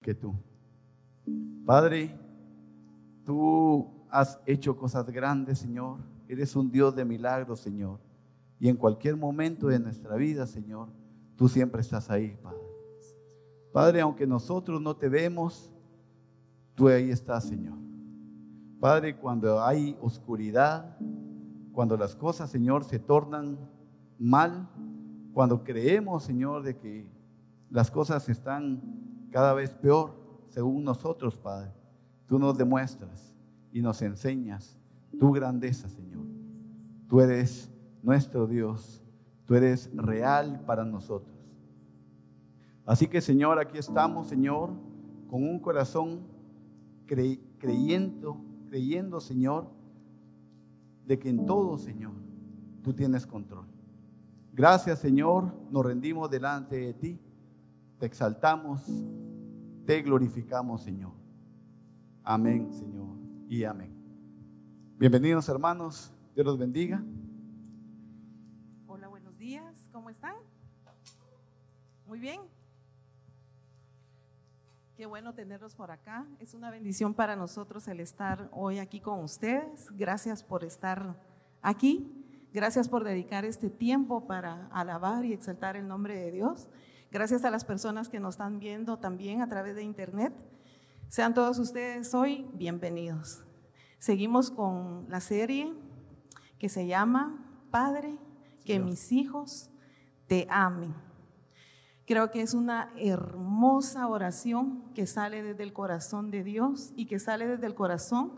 que tú. Padre, tú has hecho cosas grandes, Señor. Eres un Dios de milagros, Señor. Y en cualquier momento de nuestra vida, Señor, tú siempre estás ahí, Padre. Padre, aunque nosotros no te vemos, tú ahí estás, Señor. Padre, cuando hay oscuridad, cuando las cosas, Señor, se tornan mal, cuando creemos, Señor, de que las cosas están cada vez peor, según nosotros, Padre, tú nos demuestras y nos enseñas tu grandeza, Señor. Tú eres nuestro Dios, tú eres real para nosotros. Así que, Señor, aquí estamos, Señor, con un corazón creyendo, creyendo, Señor, de que en todo, Señor, tú tienes control. Gracias, Señor, nos rendimos delante de ti, te exaltamos, te glorificamos, Señor. Amén, Señor, y amén. Bienvenidos, hermanos, Dios los bendiga. Hola, buenos días, ¿cómo están? Muy bien. Qué bueno tenerlos por acá. Es una bendición para nosotros el estar hoy aquí con ustedes. Gracias por estar aquí. Gracias por dedicar este tiempo para alabar y exaltar el nombre de Dios. Gracias a las personas que nos están viendo también a través de internet. Sean todos ustedes hoy bienvenidos. Seguimos con la serie que se llama Padre, que mis hijos te amen. Creo que es una hermosa oración que sale desde el corazón de Dios y que sale desde el corazón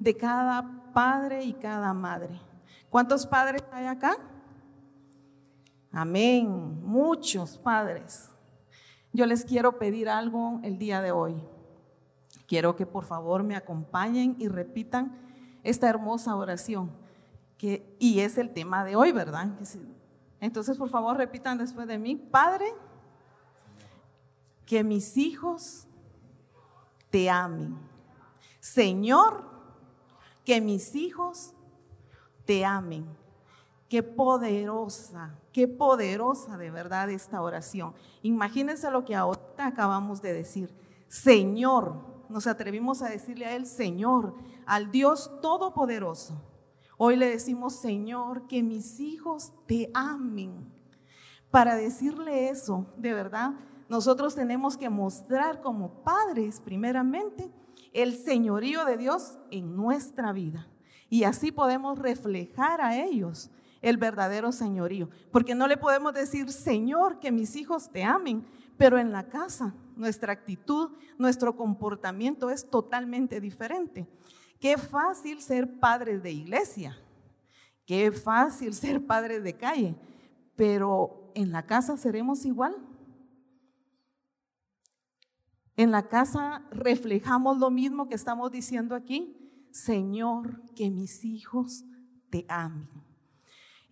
de cada padre y cada madre. ¿Cuántos padres hay acá? Amén. Muchos padres. Yo les quiero pedir algo el día de hoy. Quiero que por favor me acompañen y repitan esta hermosa oración. Que, y es el tema de hoy, ¿verdad? Entonces, por favor, repitan después de mí. Padre, que mis hijos te amen. Señor, que mis hijos te amen. Qué poderosa, qué poderosa de verdad esta oración. Imagínense lo que ahorita acabamos de decir. Señor, nos atrevimos a decirle a Él, Señor, al Dios Todopoderoso. Hoy le decimos, Señor, que mis hijos te amen. Para decirle eso, de verdad, nosotros tenemos que mostrar como padres, primeramente, el señorío de Dios en nuestra vida. Y así podemos reflejar a ellos el verdadero señorío. Porque no le podemos decir, Señor, que mis hijos te amen, pero en la casa nuestra actitud, nuestro comportamiento es totalmente diferente. Qué fácil ser padres de iglesia, qué fácil ser padres de calle, pero en la casa seremos igual. En la casa reflejamos lo mismo que estamos diciendo aquí. Señor, que mis hijos te amen.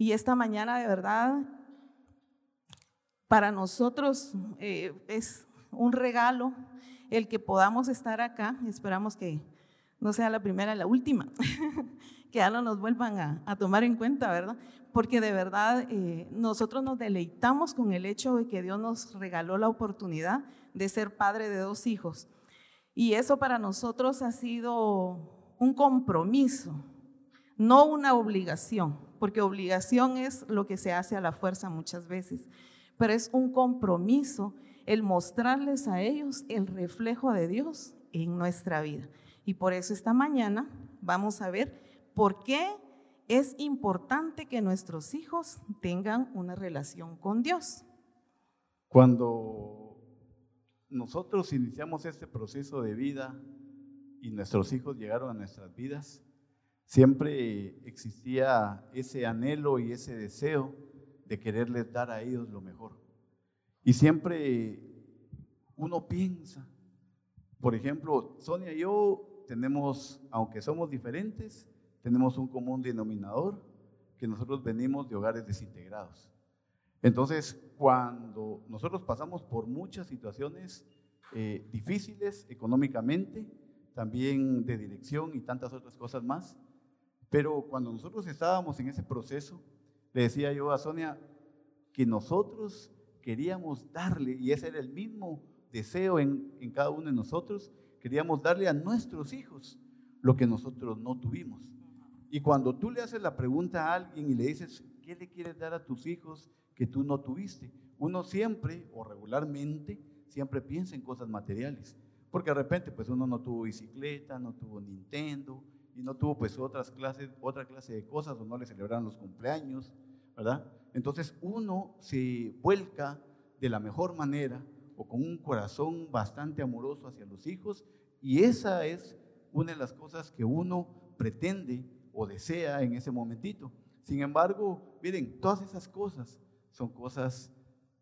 Y esta mañana de verdad, para nosotros eh, es un regalo el que podamos estar acá. Esperamos que no sea la primera la última, que ya no nos vuelvan a, tomar en cuenta, ¿verdad? Porque de verdad eh, nosotros nos deleitamos con el hecho de que Dios nos regaló la oportunidad de ser padre de dos hijos. Y eso para nosotros ha sido un compromiso, no una obligación, porque obligación es lo que se hace a la fuerza muchas veces, pero es un compromiso el mostrarles a ellos el reflejo de Dios en nuestra vida. Y por eso esta mañana vamos a ver por qué es importante que nuestros hijos tengan una relación con Dios. Cuando nosotros iniciamos este proceso de vida y nuestros hijos llegaron a nuestras vidas, siempre existía ese anhelo y ese deseo de quererles dar a ellos lo mejor. Y siempre uno piensa, por ejemplo, Sonia y yo tenemos, aunque somos diferentes, tenemos un común denominador, que nosotros venimos de hogares desintegrados. Entonces, cuando nosotros pasamos por muchas situaciones eh, difíciles económicamente, también de dirección y tantas otras cosas más, pero cuando nosotros estábamos en ese proceso, le decía yo a Sonia que nosotros queríamos darle, y ese era el mismo deseo en, en cada uno de nosotros, queríamos darle a nuestros hijos lo que nosotros no tuvimos. Y cuando tú le haces la pregunta a alguien y le dices, ¿qué le quieres dar a tus hijos que tú no tuviste? Uno siempre o regularmente siempre piensa en cosas materiales. Porque de repente pues uno no tuvo bicicleta, no tuvo Nintendo y no tuvo pues otras clases, otra clase de cosas o no le celebraron los cumpleaños, ¿verdad? Entonces uno se vuelca de la mejor manera o con un corazón bastante amoroso hacia los hijos y esa es una de las cosas que uno pretende o desea en ese momentito. Sin embargo, miren, todas esas cosas son cosas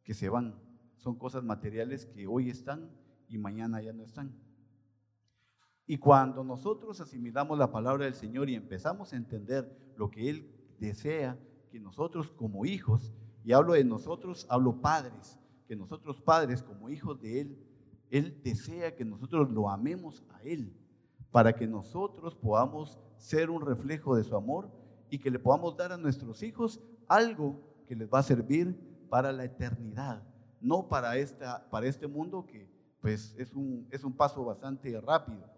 que se van, son cosas materiales que hoy están y mañana ya no están. Y cuando nosotros asimilamos la palabra del Señor y empezamos a entender lo que Él desea que nosotros como hijos, y hablo de nosotros, hablo padres, que nosotros padres como hijos de Él, Él desea que nosotros lo amemos a Él, para que nosotros podamos ser un reflejo de su amor y que le podamos dar a nuestros hijos algo que les va a servir para la eternidad, no para, esta, para este mundo que pues es un, es un paso bastante rápido.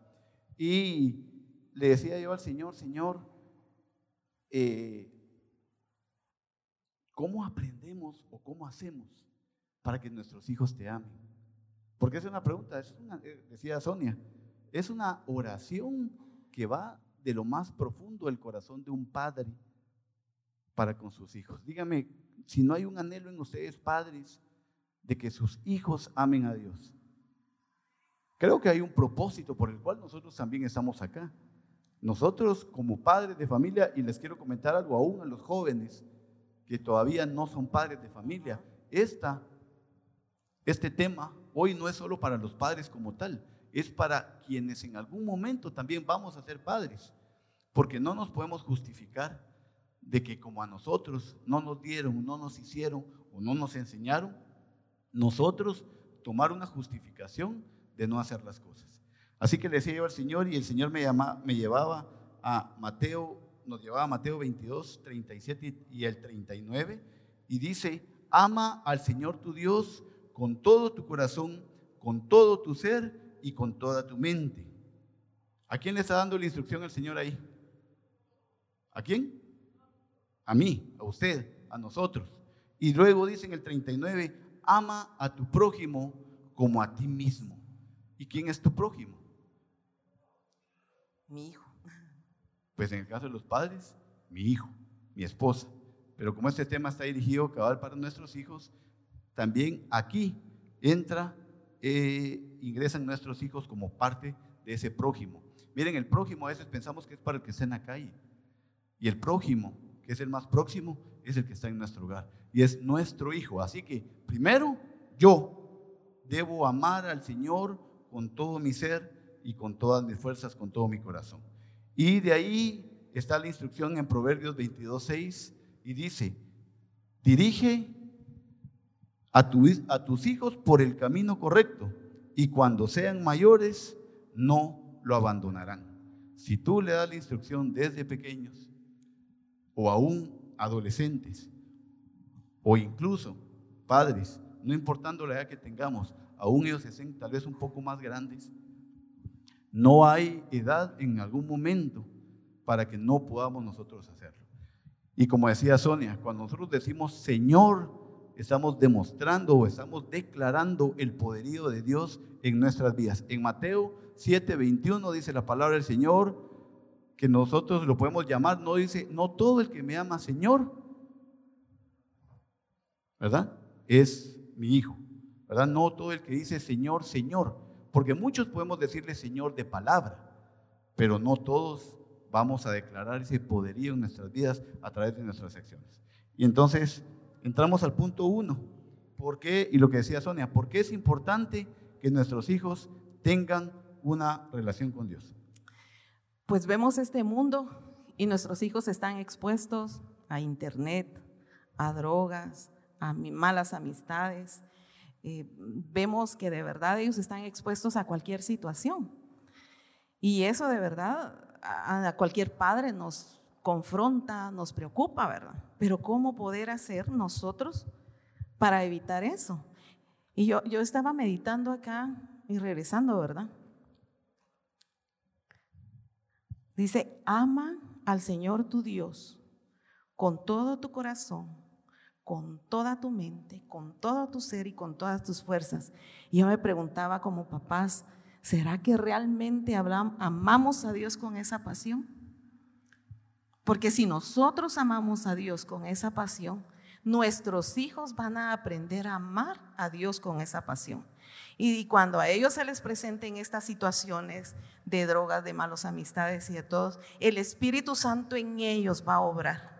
Y le decía yo al Señor, Señor, eh, ¿cómo aprendemos o cómo hacemos para que nuestros hijos te amen? Porque es una pregunta, es una, eh, decía Sonia, es una oración que va de lo más profundo del corazón de un padre para con sus hijos. Dígame, si no hay un anhelo en ustedes, padres, de que sus hijos amen a Dios, Creo que hay un propósito por el cual nosotros también estamos acá. Nosotros como padres de familia, y les quiero comentar algo aún a los jóvenes que todavía no son padres de familia, esta, este tema hoy no es solo para los padres como tal, es para quienes en algún momento también vamos a ser padres, porque no nos podemos justificar de que como a nosotros no nos dieron, no nos hicieron o no nos enseñaron, nosotros tomar una justificación de no hacer las cosas. Así que le decía yo al Señor y el Señor me, llama, me llevaba a Mateo, nos llevaba a Mateo 22, 37 y el 39 y dice, ama al Señor tu Dios con todo tu corazón, con todo tu ser y con toda tu mente. ¿A quién le está dando la instrucción el Señor ahí? ¿A quién? A mí, a usted, a nosotros. Y luego dice en el 39, ama a tu prójimo como a ti mismo. ¿Y quién es tu prójimo? Mi hijo. Pues en el caso de los padres, mi hijo, mi esposa. Pero como este tema está dirigido cabal para nuestros hijos, también aquí entra, eh, ingresan nuestros hijos como parte de ese prójimo. Miren, el prójimo a veces pensamos que es para el que está en la calle. Y el prójimo, que es el más próximo, es el que está en nuestro hogar. Y es nuestro hijo. Así que primero yo debo amar al Señor con todo mi ser y con todas mis fuerzas, con todo mi corazón. Y de ahí está la instrucción en Proverbios 22.6 y dice, dirige a, a tus hijos por el camino correcto y cuando sean mayores no lo abandonarán. Si tú le das la instrucción desde pequeños o aún adolescentes o incluso padres, no importando la edad que tengamos, aún ellos se sienten tal vez un poco más grandes, no hay edad en algún momento para que no podamos nosotros hacerlo. Y como decía Sonia, cuando nosotros decimos Señor, estamos demostrando o estamos declarando el poderío de Dios en nuestras vidas. En Mateo 7:21 dice la palabra del Señor que nosotros lo podemos llamar, no dice, no todo el que me ama Señor, ¿verdad? Es mi hijo. ¿Verdad? No todo el que dice Señor, Señor, porque muchos podemos decirle Señor de palabra, pero no todos vamos a declarar ese poderío en nuestras vidas a través de nuestras acciones. Y entonces entramos al punto uno. ¿Por qué? Y lo que decía Sonia, ¿por qué es importante que nuestros hijos tengan una relación con Dios? Pues vemos este mundo y nuestros hijos están expuestos a internet, a drogas, a malas amistades, eh, vemos que de verdad ellos están expuestos a cualquier situación. Y eso de verdad a, cualquier padre nos confronta, nos preocupa, ¿verdad? Pero ¿cómo poder hacer nosotros para evitar eso? Y yo, yo estaba meditando acá y regresando, ¿verdad? Dice, ama al Señor tu Dios con todo tu corazón, con toda tu mente, con todo tu ser y con todas tus fuerzas. Y yo me preguntaba como papás, ¿será que realmente amamos a Dios con esa pasión? Porque si nosotros amamos a Dios con esa pasión, nuestros hijos van a aprender a amar a Dios con esa pasión. Y cuando a ellos se les presenten estas situaciones de drogas, de malas amistades y de todos, el Espíritu Santo en ellos va a obrar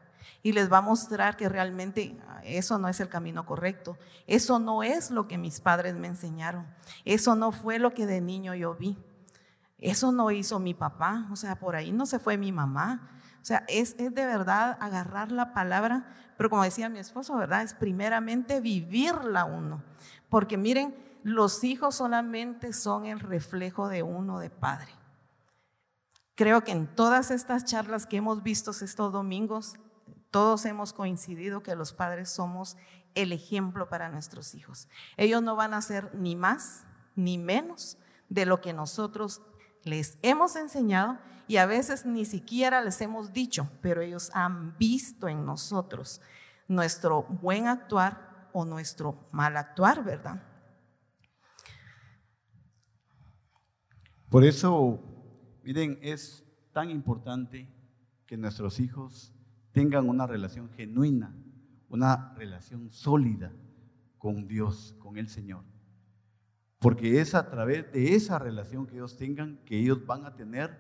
y les va a mostrar que realmente ah, eso no es el camino correcto. Eso no es lo que mis padres me enseñaron. Eso no fue lo que de niño yo vi. Eso no hizo mi papá. O sea, por ahí no se fue mi mamá. O sea, es, es de verdad agarrar la palabra, pero como decía mi esposo, ¿verdad? Es primeramente vivirla uno. Porque miren, los hijos solamente son el reflejo de uno de padre. Creo que en todas estas charlas que hemos visto estos domingos, todos hemos coincidido que los padres somos el ejemplo para nuestros hijos. Ellos no van a ser ni más ni menos de lo que nosotros les hemos enseñado y a veces ni siquiera les hemos dicho, pero ellos han visto en nosotros nuestro buen actuar o nuestro mal actuar, ¿verdad? Por eso, miren, es tan importante que nuestros hijos tengan una relación genuina, una relación sólida con Dios, con el Señor. Porque es a través de esa relación que ellos tengan que ellos van a tener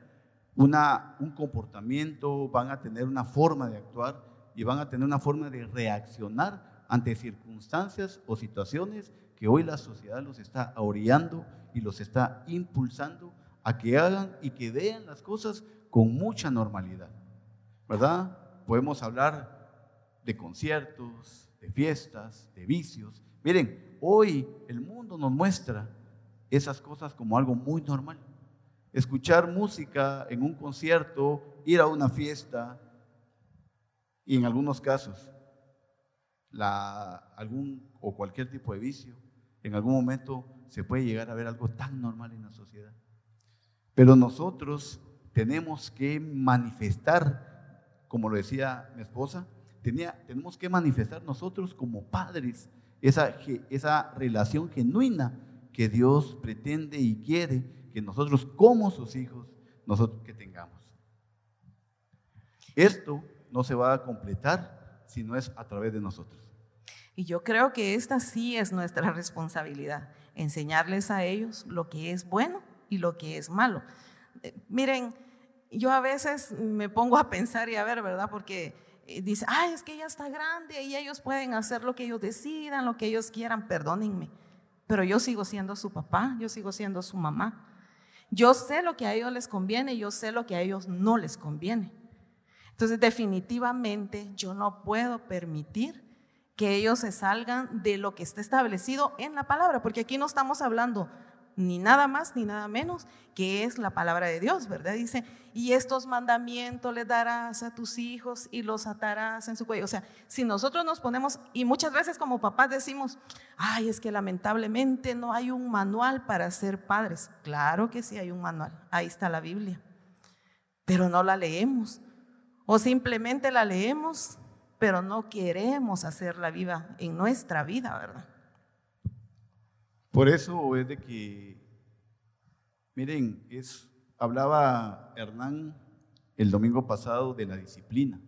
una, un comportamiento, van a tener una forma de actuar y van a tener una forma de reaccionar ante circunstancias o situaciones que hoy la sociedad los está orillando y los está impulsando a que hagan y que vean las cosas con mucha normalidad. ¿Verdad? Podemos hablar de conciertos, de fiestas, de vicios. Miren, hoy el mundo nos muestra esas cosas como algo muy normal. Escuchar música en un concierto, ir a una fiesta y en algunos casos algún o cualquier tipo de vicio, en algún momento se puede llegar a ver algo tan normal en la sociedad. Pero nosotros tenemos que manifestar, como lo decía mi esposa, tenía, tenemos que manifestar nosotros como padres esa, esa relación genuina que Dios pretende y quiere que nosotros como sus hijos, nosotros que tengamos. Esto no se va a completar si no es a través de nosotros. Y yo creo que esta sí es nuestra responsabilidad, enseñarles a ellos lo que es bueno y lo que es malo. Eh, miren, yo a veces me pongo a pensar y a ver, ¿verdad? Porque eh, dice, ay, es que ella está grande y ellos pueden hacer lo que ellos decidan, lo que ellos quieran, perdónenme. Pero yo sigo siendo su papá, yo sigo siendo su mamá. Yo sé lo que a ellos les conviene, yo sé lo que a ellos no les conviene. Entonces, definitivamente yo no puedo permitir que ellos se salgan de lo que está establecido en la palabra, porque aquí no estamos hablando ni nada más ni nada menos que es la palabra de Dios, ¿verdad? Dice, y estos mandamientos les darás a tus hijos y los atarás en su cuello. O sea, si nosotros nos ponemos, y muchas veces como papás decimos, ay, es que lamentablemente no hay un manual para ser padres. Claro que sí hay un manual, ahí está la Biblia, pero no la leemos. O simplemente la leemos, pero no queremos hacerla viva en nuestra vida, ¿verdad? Por eso es de que, miren, es, hablaba Hernán el domingo pasado de la disciplina.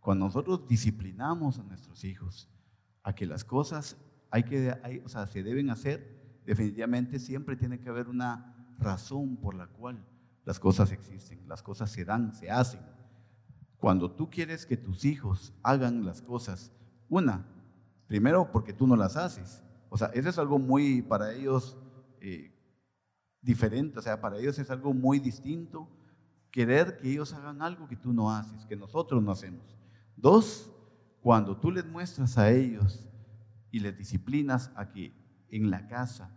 Cuando nosotros disciplinamos a nuestros hijos a que las cosas hay que, o sea, se deben hacer, definitivamente siempre tiene que haber una razón por la cual las cosas existen, las cosas se dan, se hacen. Cuando tú quieres que tus hijos hagan las cosas, una, primero porque tú no las haces, o sea, eso es algo muy para ellos eh, diferente, o sea, para ellos es algo muy distinto querer que ellos hagan algo que tú no haces, que nosotros no hacemos. Dos, cuando tú les muestras a ellos y les disciplinas a que en la casa,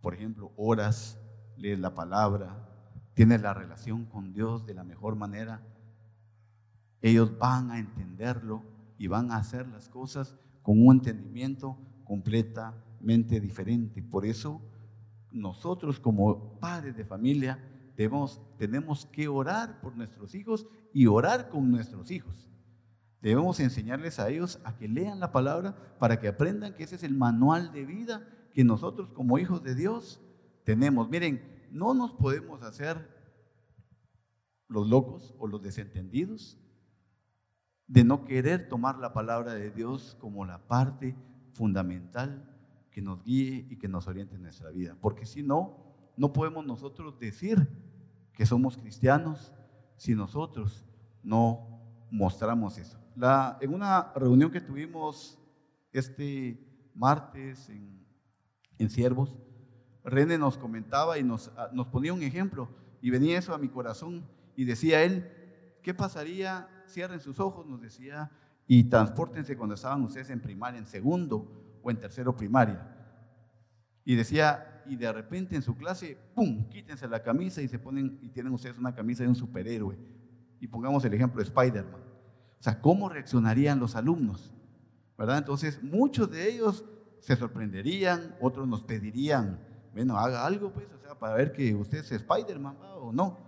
por ejemplo, oras, lees la palabra, tienes la relación con Dios de la mejor manera, ellos van a entenderlo y van a hacer las cosas con un entendimiento completa totalmente diferente. Por eso nosotros como padres de familia debemos, tenemos que orar por nuestros hijos y orar con nuestros hijos. Debemos enseñarles a ellos a que lean la palabra para que aprendan que ese es el manual de vida que nosotros como hijos de Dios tenemos. Miren, no nos podemos hacer los locos o los desentendidos de no querer tomar la palabra de Dios como la parte fundamental que nos guíe y que nos oriente en nuestra vida. Porque si no, no podemos nosotros decir que somos cristianos si nosotros no mostramos eso. La, en una reunión que tuvimos este martes en, en Siervos, René nos comentaba y nos, nos ponía un ejemplo y venía eso a mi corazón y decía él, ¿qué pasaría? Cierren sus ojos, nos decía, y transportense cuando estaban ustedes en primaria, en segundo en tercero primaria. Y decía, y de repente en su clase, ¡pum!, quítense la camisa y se ponen, y tienen ustedes una camisa de un superhéroe. Y pongamos el ejemplo de Spider-Man. O sea, ¿cómo reaccionarían los alumnos? ¿Verdad? Entonces, muchos de ellos se sorprenderían, otros nos pedirían, bueno, haga algo, pues, o sea, para ver que usted es Spider-Man o no.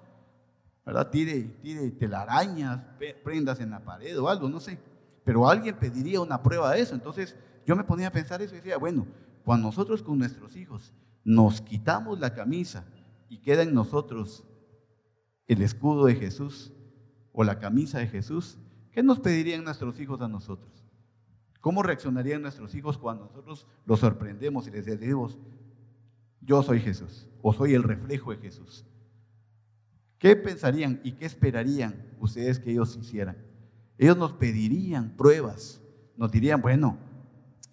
¿Verdad? Tire, tire telarañas, prendas en la pared o algo, no sé. Pero alguien pediría una prueba de eso. Entonces, yo me ponía a pensar eso y decía, bueno, cuando nosotros con nuestros hijos nos quitamos la camisa y queda en nosotros el escudo de Jesús o la camisa de Jesús, ¿qué nos pedirían nuestros hijos a nosotros? ¿Cómo reaccionarían nuestros hijos cuando nosotros los sorprendemos y les decimos, yo soy Jesús o soy el reflejo de Jesús? ¿Qué pensarían y qué esperarían ustedes que ellos hicieran? Ellos nos pedirían pruebas, nos dirían, bueno,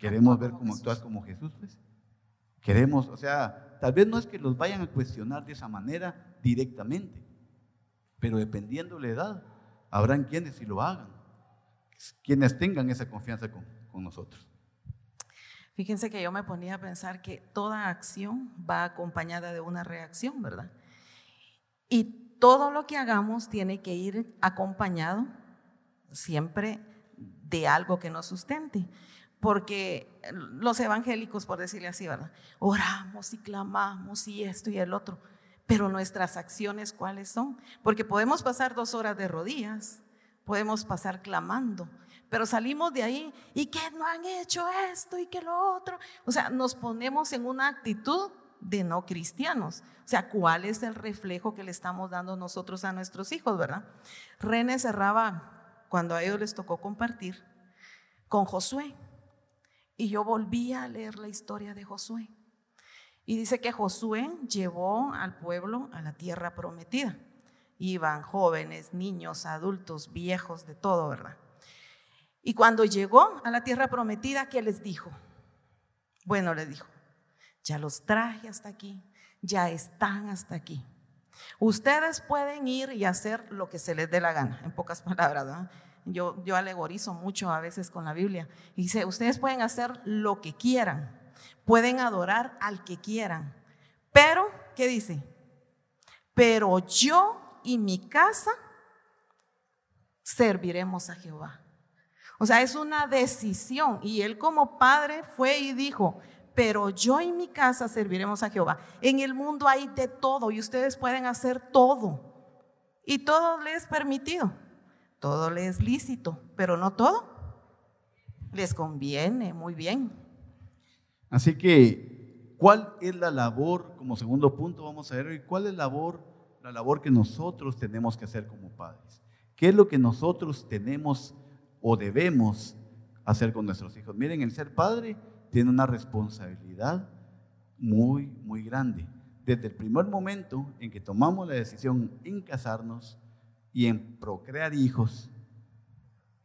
Queremos ver cómo actúas como Jesús, pues. Queremos, o sea, tal vez no es que los vayan a cuestionar de esa manera directamente, pero dependiendo la edad, habrán quienes sí lo hagan, quienes tengan esa confianza con, con nosotros. Fíjense que yo me ponía a pensar que toda acción va acompañada de una reacción, ¿verdad? Y todo lo que hagamos tiene que ir acompañado siempre de algo que nos sustente porque los evangélicos, por decirle así, ¿verdad? Oramos y clamamos y esto y el otro, pero nuestras acciones, ¿cuáles son? Porque podemos pasar dos horas de rodillas, podemos pasar clamando, pero salimos de ahí y que no han hecho esto y que lo otro. O sea, nos ponemos en una actitud de no cristianos. O sea, ¿cuál es el reflejo que le estamos dando nosotros a nuestros hijos, verdad? René cerraba, cuando a ellos les tocó compartir, con Josué. Y yo volví a leer la historia de Josué. Y dice que Josué llevó al pueblo a la tierra prometida. Iban jóvenes, niños, adultos, viejos, de todo, ¿verdad? Y cuando llegó a la tierra prometida, ¿qué les dijo? Bueno, les dijo, ya los traje hasta aquí, ya están hasta aquí. Ustedes pueden ir y hacer lo que se les dé la gana, en pocas palabras, ¿verdad? Yo, yo alegorizo mucho a veces con la Biblia. Y dice, ustedes pueden hacer lo que quieran, pueden adorar al que quieran. Pero, ¿qué dice? Pero yo y mi casa serviremos a Jehová. O sea, es una decisión. Y él como padre fue y dijo, pero yo y mi casa serviremos a Jehová. En el mundo hay de todo y ustedes pueden hacer todo. Y todo les es permitido. Todo le es lícito, pero no todo. Les conviene, muy bien. Así que, ¿cuál es la labor, como segundo punto vamos a ver, cuál es la labor, la labor que nosotros tenemos que hacer como padres? ¿Qué es lo que nosotros tenemos o debemos hacer con nuestros hijos? Miren, el ser padre tiene una responsabilidad muy, muy grande. Desde el primer momento en que tomamos la decisión en casarnos, y en procrear hijos,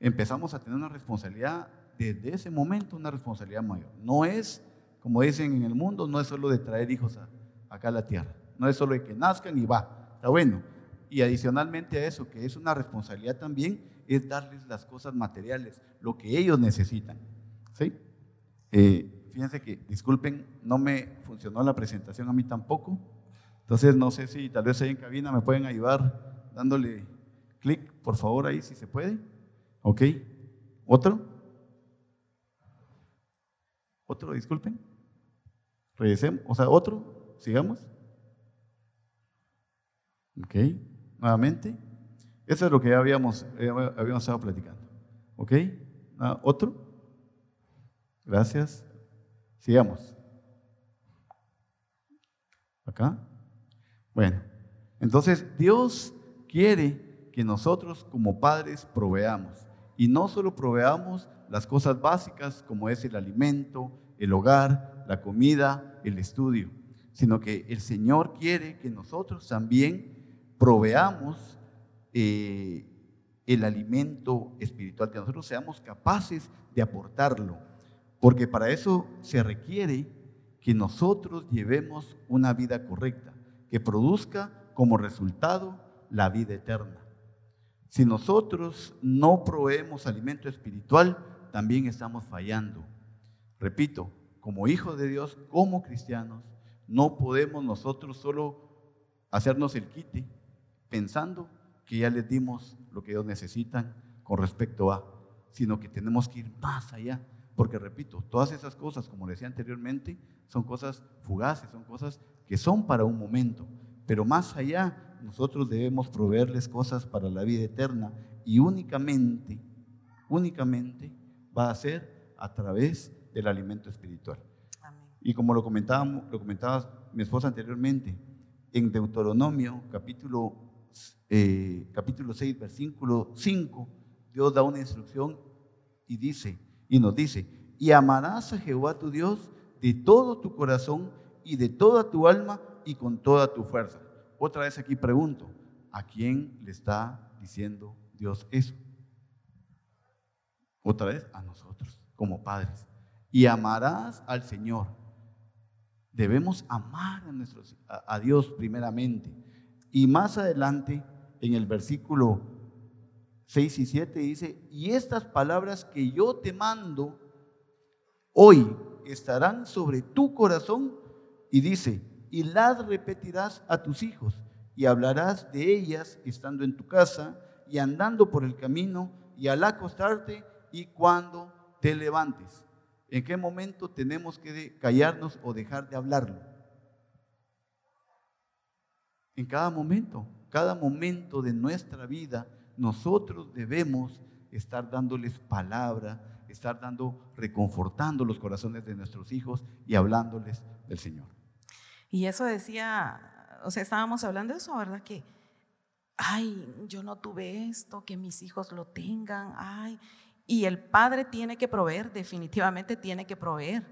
empezamos a tener una responsabilidad desde ese momento, una responsabilidad mayor. No es, como dicen en el mundo, no es solo de traer hijos acá a la tierra, no es solo de que nazcan y va, está bueno. Y adicionalmente a eso, que es una responsabilidad también, es darles las cosas materiales, lo que ellos necesitan. ¿Sí? Eh, fíjense que, disculpen, no me funcionó la presentación a mí tampoco. Entonces, no sé si tal vez ahí en cabina me pueden ayudar dándole Clic, por favor, ahí si se puede. ¿Ok? ¿Otro? ¿Otro? Disculpen. Regresemos, o sea, otro, sigamos. Ok, nuevamente. Eso es lo que ya habíamos, habíamos estado platicando. ¿Ok? Ah, ¿Otro? Gracias. Sigamos. ¿Acá? Bueno, entonces Dios quiere que nosotros como padres proveamos. Y no solo proveamos las cosas básicas como es el alimento, el hogar, la comida, el estudio, sino que el Señor quiere que nosotros también proveamos eh, el alimento espiritual, que nosotros seamos capaces de aportarlo, porque para eso se requiere que nosotros llevemos una vida correcta, que produzca como resultado la vida eterna. Si nosotros no proveemos alimento espiritual, también estamos fallando. Repito, como hijos de Dios, como cristianos, no podemos nosotros solo hacernos el quite pensando que ya les dimos lo que ellos necesitan con respecto a, sino que tenemos que ir más allá. Porque repito, todas esas cosas, como decía anteriormente, son cosas fugaces, son cosas que son para un momento. Pero más allá, nosotros debemos proveerles cosas para la vida eterna y únicamente, únicamente va a ser a través del alimento espiritual. Y como lo comentábamos, lo comentaba mi esposa anteriormente, en Deuteronomio capítulo eh, capítulo 6, versículo 5, Dios da una instrucción y dice, y nos dice, y amarás a Jehová tu Dios de todo tu corazón y de toda tu alma y con toda tu fuerza. Otra vez aquí pregunto, ¿a quién le está diciendo Dios eso? Otra vez a nosotros, como padres. Y amarás al Señor. Debemos amar a, Dios primeramente. Y más adelante en el versículo 6 y 7 dice, y estas palabras que yo te mando hoy estarán sobre tu corazón y dice, y las repetirás a tus hijos y hablarás de ellas estando en tu casa y andando por el camino y al acostarte y cuando te levantes. ¿En qué momento tenemos que callarnos o dejar de hablarlo? En cada momento cada momento de nuestra vida, nosotros debemos estar dándoles palabra, estar dando, reconfortando los corazones de nuestros hijos y hablándoles del Señor. Y eso decía, o sea, estábamos hablando de eso, ¿verdad? Que, ay, yo no tuve esto, que mis hijos lo tengan, ay. Y el padre tiene que proveer, definitivamente tiene que proveer,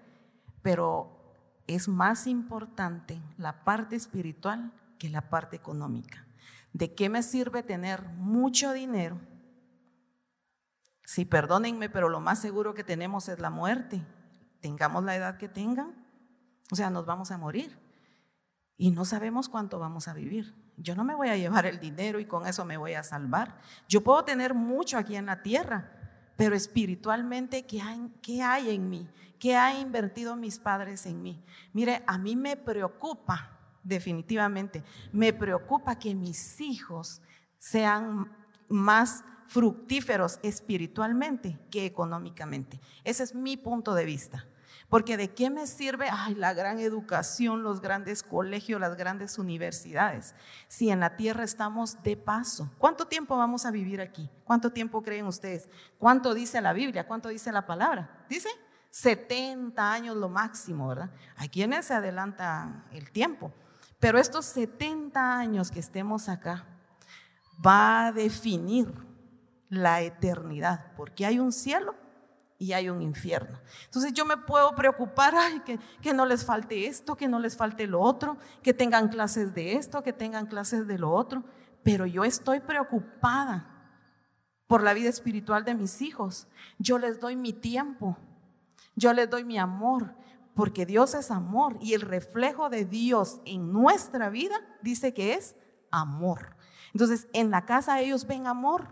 pero es más importante la parte espiritual que la parte económica. ¿De qué me sirve tener mucho dinero? Si perdónenme, pero lo más seguro que tenemos es la muerte. Tengamos la edad que tengan, o sea, nos vamos a morir. Y no sabemos cuánto vamos a vivir. Yo no me voy a llevar el dinero y con eso me voy a salvar. Yo puedo tener mucho aquí en la tierra, pero espiritualmente, ¿qué hay, en mí? ¿Qué han invertido mis padres en mí? Mire, a mí me preocupa definitivamente. Me preocupa que mis hijos sean más fructíferos espiritualmente que económicamente. Ese es mi punto de vista. Porque de qué me sirve ay, la gran educación, los grandes colegios, las grandes universidades, si en la tierra estamos de paso. ¿Cuánto tiempo vamos a vivir aquí? ¿Cuánto tiempo creen ustedes? ¿Cuánto dice la Biblia? ¿Cuánto dice la palabra? Dice 70 años lo máximo, ¿verdad? Hay quienes se adelanta el tiempo. Pero estos 70 años que estemos acá va a definir la eternidad, porque hay un cielo y hay un infierno. Entonces yo me puedo preocupar, ay, que, que, no les falte esto, que no les falte lo otro, que tengan clases de esto, que tengan clases de lo otro, pero yo estoy preocupada por la vida espiritual de mis hijos. Yo les doy mi tiempo, yo les doy mi amor, porque Dios es amor y el reflejo de Dios en nuestra vida dice que es amor. Entonces, en la casa ellos ven amor.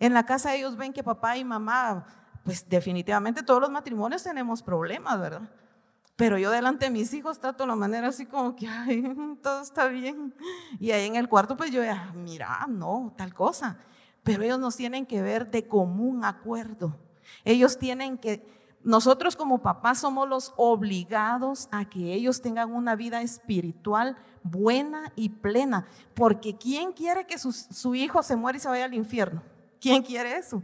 En la casa ellos ven que papá y mamá, pues definitivamente todos los matrimonios tenemos problemas, ¿verdad? Pero yo delante de mis hijos trato la manera así como que, ay, todo está bien. Y ahí en el cuarto, pues yo, mira, no, tal cosa. Pero ellos nos tienen que ver de común acuerdo. Ellos tienen que nosotros como papás somos los obligados a que ellos tengan una vida espiritual buena y plena. Porque ¿quién quiere que su, hijo se muera y se vaya al infierno? ¿Quién quiere eso?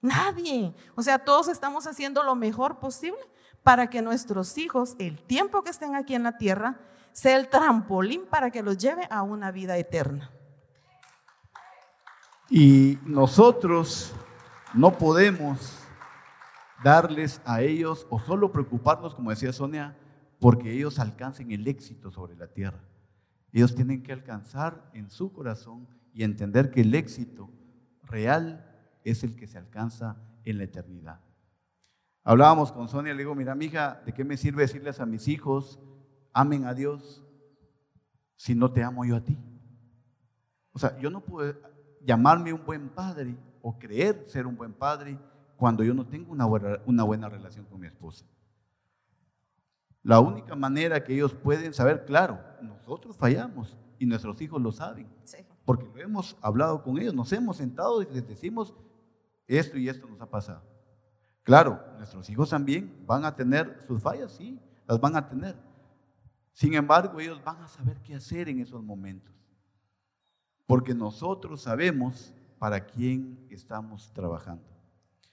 Nadie. O sea, todos estamos haciendo lo mejor posible para que nuestros hijos, el tiempo que estén aquí en la tierra, sea el trampolín para que los lleve a una vida eterna. Y nosotros no podemos darles a ellos o solo preocuparnos, como decía Sonia, porque ellos alcancen el éxito sobre la tierra. Ellos tienen que alcanzar en su corazón y entender que el éxito real es el que se alcanza en la eternidad. Hablábamos con Sonia, le digo, mira, mija, ¿de qué me sirve decirles a mis hijos, amen a Dios, si no te amo yo a ti? O sea, yo no puedo llamarme un buen padre o creer ser un buen padre cuando yo no tengo una buena, una buena relación con mi esposa. La única manera que ellos pueden saber, claro, nosotros fallamos y nuestros hijos lo saben, porque lo hemos hablado con ellos, nos hemos sentado y les decimos, esto y esto nos ha pasado. Claro, nuestros hijos también van a tener sus fallas, sí, las van a tener. Sin embargo, ellos van a saber qué hacer en esos momentos, porque nosotros sabemos para quién estamos trabajando.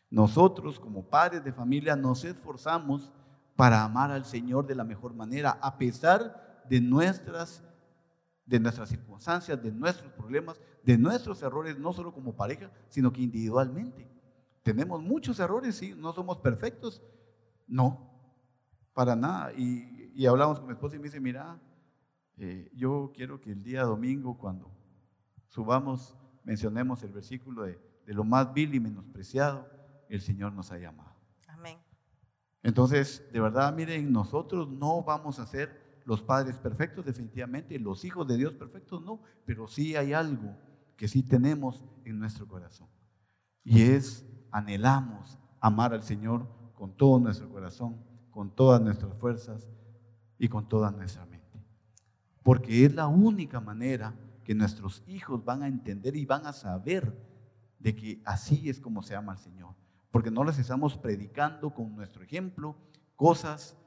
Nosotros como padres de familia nos esforzamos para amar al Señor de la mejor manera, a pesar de nuestras, de nuestras circunstancias, de nuestros problemas, de nuestros errores, no solo como pareja, sino que individualmente. Tenemos muchos errores, sí, no somos perfectos, no, para nada. Y, y hablamos con mi esposa y me dice, mira, eh, yo quiero que el día domingo, cuando subamos, mencionemos el versículo de, de lo más vil y menospreciado, el Señor nos ha llamado. Amén. Entonces, de verdad, miren, nosotros no vamos a ser los padres perfectos, definitivamente, los hijos de Dios perfectos no, pero sí hay algo que sí tenemos en nuestro corazón. Y es, anhelamos amar al Señor con todo nuestro corazón, con todas nuestras fuerzas y con toda nuestra mente. Porque es la única manera que nuestros hijos van a entender y van a saber de que así es como se ama al Señor porque no les estamos predicando con nuestro ejemplo cosas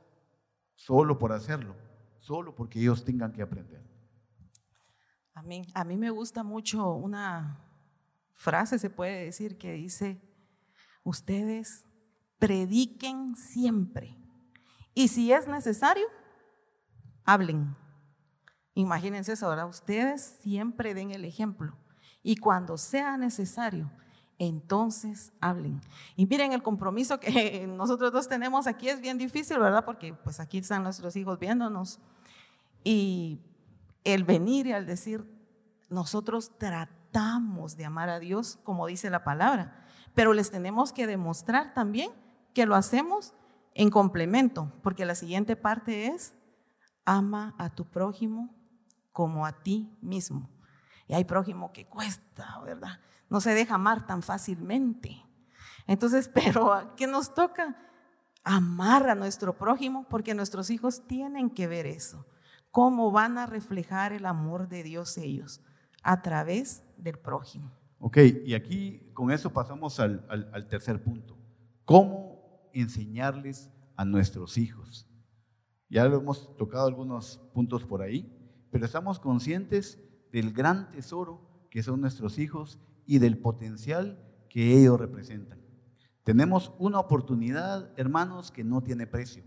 solo por hacerlo, solo porque ellos tengan que aprender. Amén. A mí me gusta mucho una frase, se puede decir, que dice, ustedes prediquen siempre. Y si es necesario, hablen. Imagínense eso, ahora ustedes siempre den el ejemplo. Y cuando sea necesario, entonces hablen. Y miren, el compromiso que nosotros dos tenemos aquí es bien difícil, ¿verdad? Porque pues aquí están nuestros hijos viéndonos. Y el venir y al decir, nosotros tratamos de amar a Dios, como dice la palabra, pero les tenemos que demostrar también que lo hacemos en complemento, porque la siguiente parte es, ama a tu prójimo como a ti mismo. Y hay prójimo que cuesta, ¿verdad? No se deja amar tan fácilmente. Entonces, pero ¿qué nos toca? Amar a nuestro prójimo porque nuestros hijos tienen que ver eso. ¿Cómo van a reflejar el amor de Dios ellos? A través del prójimo. Ok, y aquí con eso pasamos al, al tercer punto. ¿Cómo enseñarles a nuestros hijos? Ya lo hemos tocado algunos puntos por ahí, pero estamos conscientes del gran tesoro que son nuestros hijos y del potencial que ellos representan. Tenemos una oportunidad, hermanos, que no tiene precio,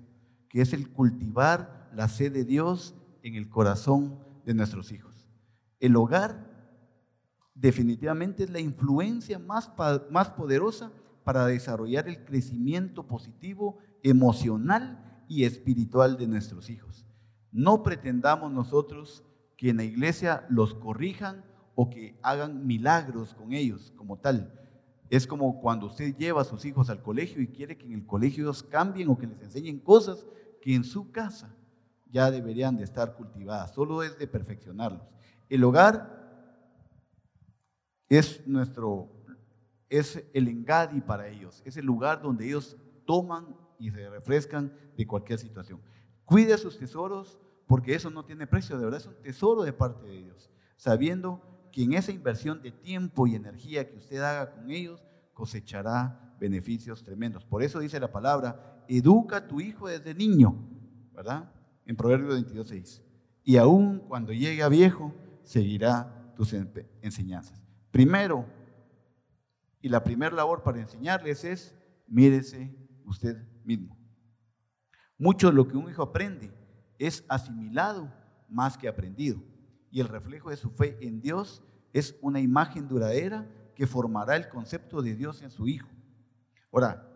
que es el cultivar la sed de Dios en el corazón de nuestros hijos. El hogar definitivamente es la influencia más, más poderosa para desarrollar el crecimiento positivo, emocional y espiritual de nuestros hijos. No pretendamos nosotros que en la iglesia los corrijan o que hagan milagros con ellos como tal. Es como cuando usted lleva a sus hijos al colegio y quiere que en el colegio ellos cambien o que les enseñen cosas que en su casa ya deberían de estar cultivadas. Solo es de perfeccionarlos. El hogar es nuestro, es el engadi para ellos, es el lugar donde ellos toman y se refrescan de cualquier situación. Cuide sus tesoros porque eso no tiene precio, de verdad es un tesoro de parte de Dios, sabiendo que en esa inversión de tiempo y energía que usted haga con ellos cosechará beneficios tremendos. Por eso dice la palabra, educa a tu hijo desde niño, ¿verdad? En Proverbios 22, 6. Y aún cuando llegue a viejo, seguirá tus enseñanzas. Primero, y la primera labor para enseñarles es, mírese usted mismo. Mucho de lo que un hijo aprende es asimilado más que aprendido. Y el reflejo de su fe en Dios es una imagen duradera que formará el concepto de Dios en su hijo. Ahora,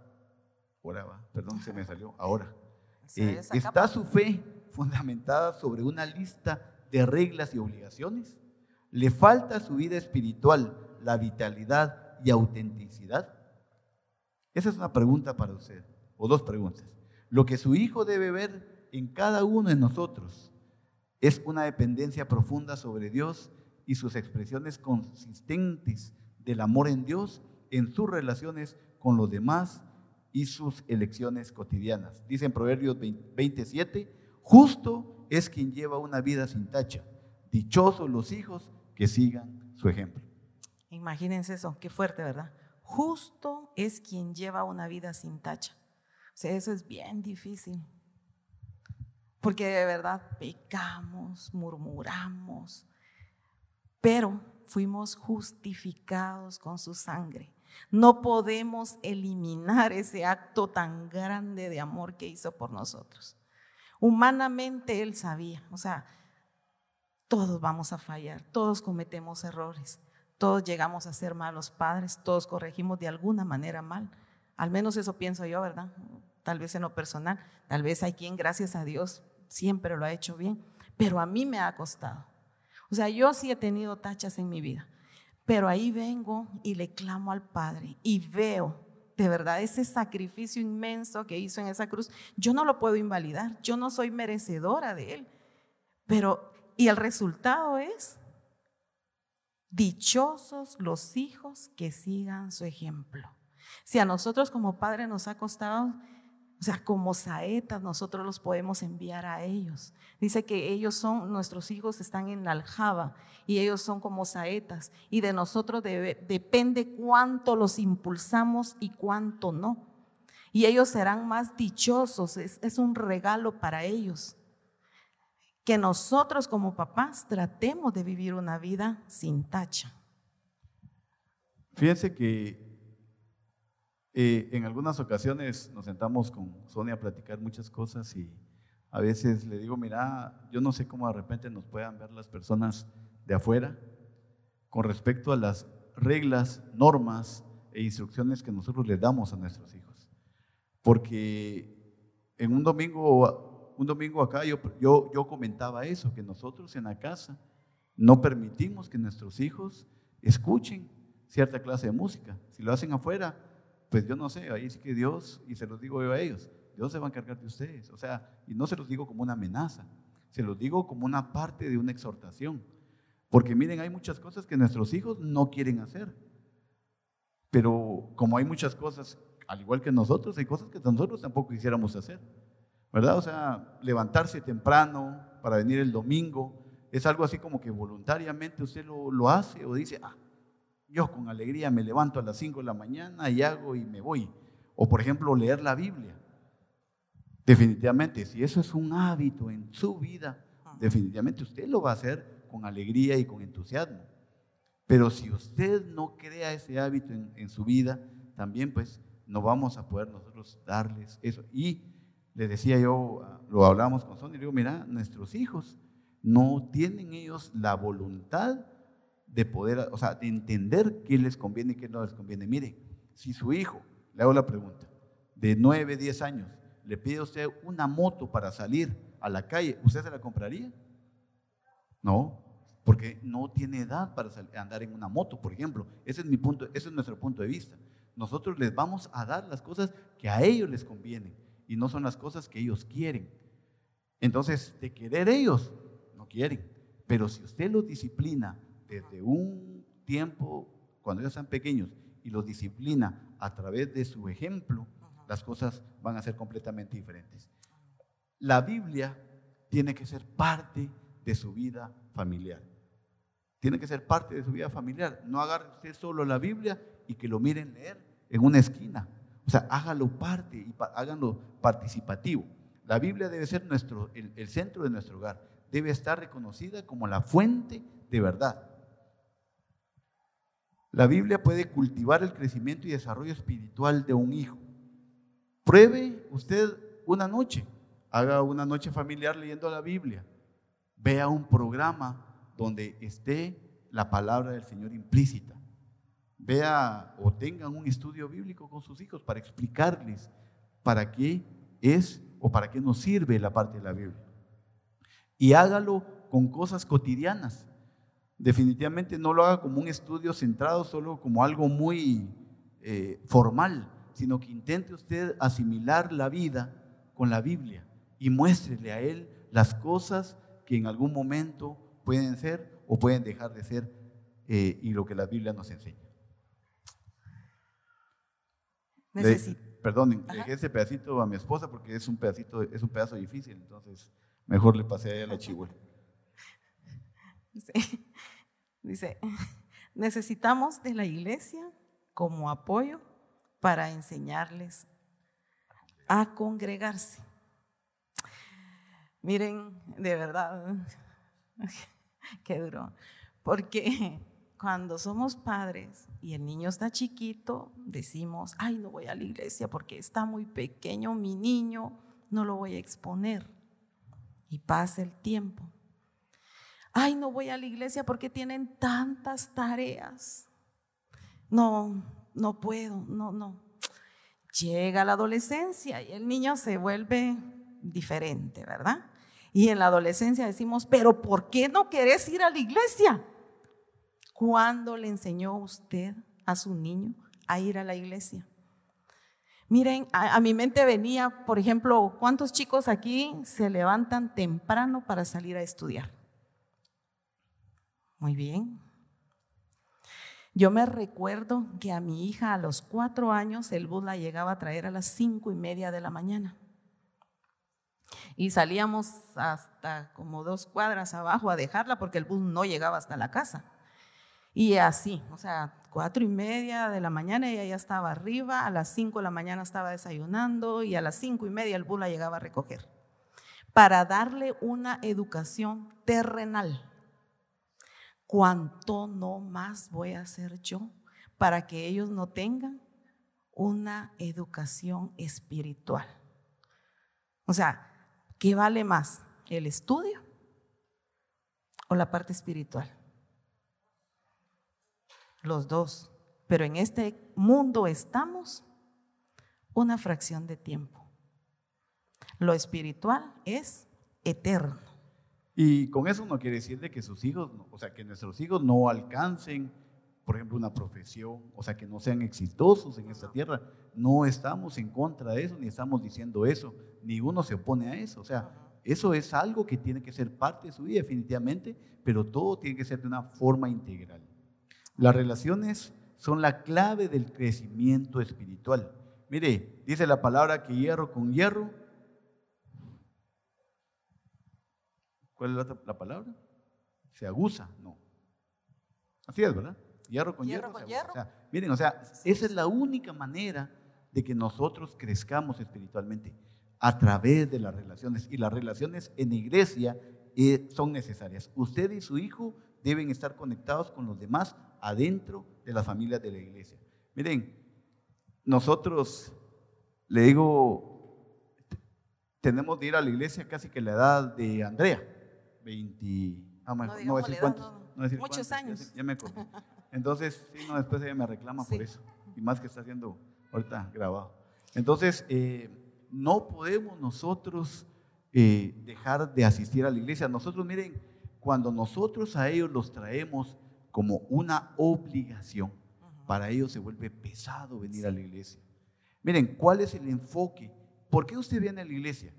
ahora va, perdón, se me salió, ahora. Eh, ¿Está su fe fundamentada sobre una lista de reglas y obligaciones? ¿Le falta a su vida espiritual la vitalidad y autenticidad? Esa es una pregunta para usted, o dos preguntas. Lo que su hijo debe ver en cada uno de nosotros es una dependencia profunda sobre Dios y sus expresiones consistentes del amor en Dios en sus relaciones con los demás y sus elecciones cotidianas. Dice en Proverbios 27, justo es quien lleva una vida sin tacha, dichosos los hijos que sigan su ejemplo. Imagínense eso, qué fuerte, ¿verdad? Justo es quien lleva una vida sin tacha. O sea, eso es bien difícil. Porque de verdad pecamos, murmuramos, pero fuimos justificados con su sangre. No podemos eliminar ese acto tan grande de amor que hizo por nosotros. Humanamente Él sabía, o sea, todos vamos a fallar, todos cometemos errores, todos llegamos a ser malos padres, todos corregimos de alguna manera mal. Al menos eso pienso yo, ¿verdad? Tal vez en lo personal, tal vez hay quien, gracias a Dios, siempre lo ha hecho bien, pero a mí me ha costado. O sea, yo sí he tenido tachas en mi vida, pero ahí vengo y le clamo al Padre y veo de verdad ese sacrificio inmenso que hizo en esa cruz. Yo no lo puedo invalidar, yo no soy merecedora de él, pero y el resultado es dichosos los hijos que sigan su ejemplo. Si a nosotros como padre nos ha costado o sea, como saetas nosotros los podemos enviar a ellos. Dice que ellos son, nuestros hijos están en la aljaba y ellos son como saetas. Y de nosotros depende cuánto los impulsamos y cuánto no. Y ellos serán más dichosos. Es, es un regalo para ellos. Que nosotros como papás tratemos de vivir una vida sin tacha. Fíjense que eh, en algunas ocasiones nos sentamos con Sonia a platicar muchas cosas y a veces le digo, mira, yo no sé cómo de repente nos puedan ver las personas de afuera con respecto a las reglas, normas e instrucciones que nosotros les damos a nuestros hijos. Porque en un domingo, un domingo acá yo, yo, yo comentaba eso, que nosotros en la casa no permitimos que nuestros hijos escuchen cierta clase de música. Si lo hacen afuera, pues yo no sé, ahí sí que Dios, y se los digo yo a ellos, Dios se va a encargar de ustedes. O sea, y no se los digo como una amenaza, se los digo como una parte de una exhortación. Porque miren, hay muchas cosas que nuestros hijos no quieren hacer. Pero como hay muchas cosas, al igual que nosotros, hay cosas que nosotros tampoco quisiéramos hacer. ¿Verdad? O sea, levantarse temprano para venir el domingo, es algo así como que voluntariamente usted lo, lo hace o dice, ah, yo con alegría me levanto a las 5 de la mañana y hago y me voy. O por ejemplo, leer la Biblia. Definitivamente, si eso es un hábito en su vida, definitivamente usted lo va a hacer con alegría y con entusiasmo. Pero si usted no crea ese hábito en, su vida, también pues no vamos a poder nosotros darles eso. Y le decía yo, lo hablamos con Sonia, le digo, mira, nuestros hijos no tienen ellos la voluntad de poder, o sea, de entender qué les conviene y qué no les conviene. Mire, si su hijo, le hago la pregunta, de 9, 10 años, le pide a usted una moto para salir a la calle, ¿usted se la compraría? No, porque no tiene edad para andar en una moto, por ejemplo. Ese es mi punto, ese es nuestro punto de vista. Nosotros les vamos a dar las cosas que a ellos les convienen y no son las cosas que ellos quieren. Entonces, de querer ellos, no quieren. Pero si usted los disciplina desde un tiempo, cuando ellos están pequeños, y los disciplina a través de su ejemplo, las cosas van a ser completamente diferentes. La Biblia tiene que ser parte de su vida familiar. Tiene que ser parte de su vida familiar. No agarre usted solo la Biblia y que lo miren leer en una esquina. O sea, hágalo parte y háganlo participativo. La Biblia debe ser nuestro, el, centro de nuestro hogar. Debe estar reconocida como la fuente de verdad. La Biblia puede cultivar el crecimiento y desarrollo espiritual de un hijo. Pruebe usted una noche, haga una noche familiar leyendo la Biblia. Vea un programa donde esté la palabra del Señor implícita. Vea o tengan un estudio bíblico con sus hijos para explicarles para qué es o para qué nos sirve la parte de la Biblia. Y hágalo con cosas cotidianas. Definitivamente no lo haga como un estudio centrado solo como algo muy eh, formal, sino que intente usted asimilar la vida con la Biblia y muéstrele a él las cosas que en algún momento pueden ser o pueden dejar de ser eh, y lo que la Biblia nos enseña. perdón, dejé ese pedacito a mi esposa porque es un pedacito, es un pedazo difícil, entonces mejor le pasé a ella la chihuahua. dice, necesitamos de la iglesia como apoyo para enseñarles a congregarse. Miren, de verdad, qué duro, porque cuando somos padres y el niño está chiquito, decimos, ay, no voy a la iglesia porque está muy pequeño mi niño, no lo voy a exponer. Y pasa el tiempo. Ay, no voy a la iglesia porque tienen tantas tareas. No, no puedo, no, no. Llega la adolescencia y el niño se vuelve diferente, ¿verdad? Y en la adolescencia decimos, pero ¿por qué no querés ir a la iglesia? ¿Cuándo le enseñó usted a su niño a ir a la iglesia? Miren, a, mi mente venía, por ejemplo, ¿cuántos chicos aquí se levantan temprano para salir a estudiar? Muy bien. Yo me recuerdo que a mi hija a los cuatro años el bus la llegaba a traer a las cinco y media de la mañana. Y salíamos hasta como dos cuadras abajo a dejarla porque el bus no llegaba hasta la casa. Y así, o sea, cuatro y media de la mañana ella ya estaba arriba, a las cinco de la mañana estaba desayunando y a las cinco y media el bus la llegaba a recoger. Para darle una educación terrenal. ¿Cuánto no más voy a hacer yo para que ellos no tengan una educación espiritual? O sea, ¿qué vale más? ¿El estudio o la parte espiritual? los dos, pero en este mundo estamos una fracción de tiempo. Lo espiritual es eterno. Y con eso no quiere decir de que sus hijos, o sea, que nuestros hijos no alcancen, por ejemplo, una profesión, o sea, que no sean exitosos en esta tierra. No estamos en contra de eso, ni estamos diciendo eso, ni uno se opone a eso. O sea, eso es algo que tiene que ser parte de su vida definitivamente, pero todo tiene que ser de una forma integral. Las relaciones son la clave del crecimiento espiritual. Mire, dice la palabra que hierro con hierro. ¿Cuál es la, palabra? Se aguza, no. Así es, ¿verdad? Hierro con hierro. miren, o sea, esa es la única manera de que nosotros crezcamos espiritualmente a través de las relaciones. Y las relaciones en iglesia eh, son necesarias. Usted y su hijo deben estar conectados con los demás adentro de las familias de la iglesia. Miren, nosotros, le digo, tenemos de ir a la iglesia casi que la edad de Andrea, 20, ah, no, no, decir cuántos, decir muchos años. Ya, me acuerdo. Entonces, sí, no, después ella me reclama por eso, y más que está haciendo ahorita grabado. Entonces, eh, no podemos nosotros eh, dejar de asistir a la iglesia. Nosotros, miren, cuando nosotros a ellos los traemos como una obligación, para ellos se vuelve pesado venir a la iglesia. Miren, ¿cuál es el enfoque? ¿Por qué usted viene a la iglesia?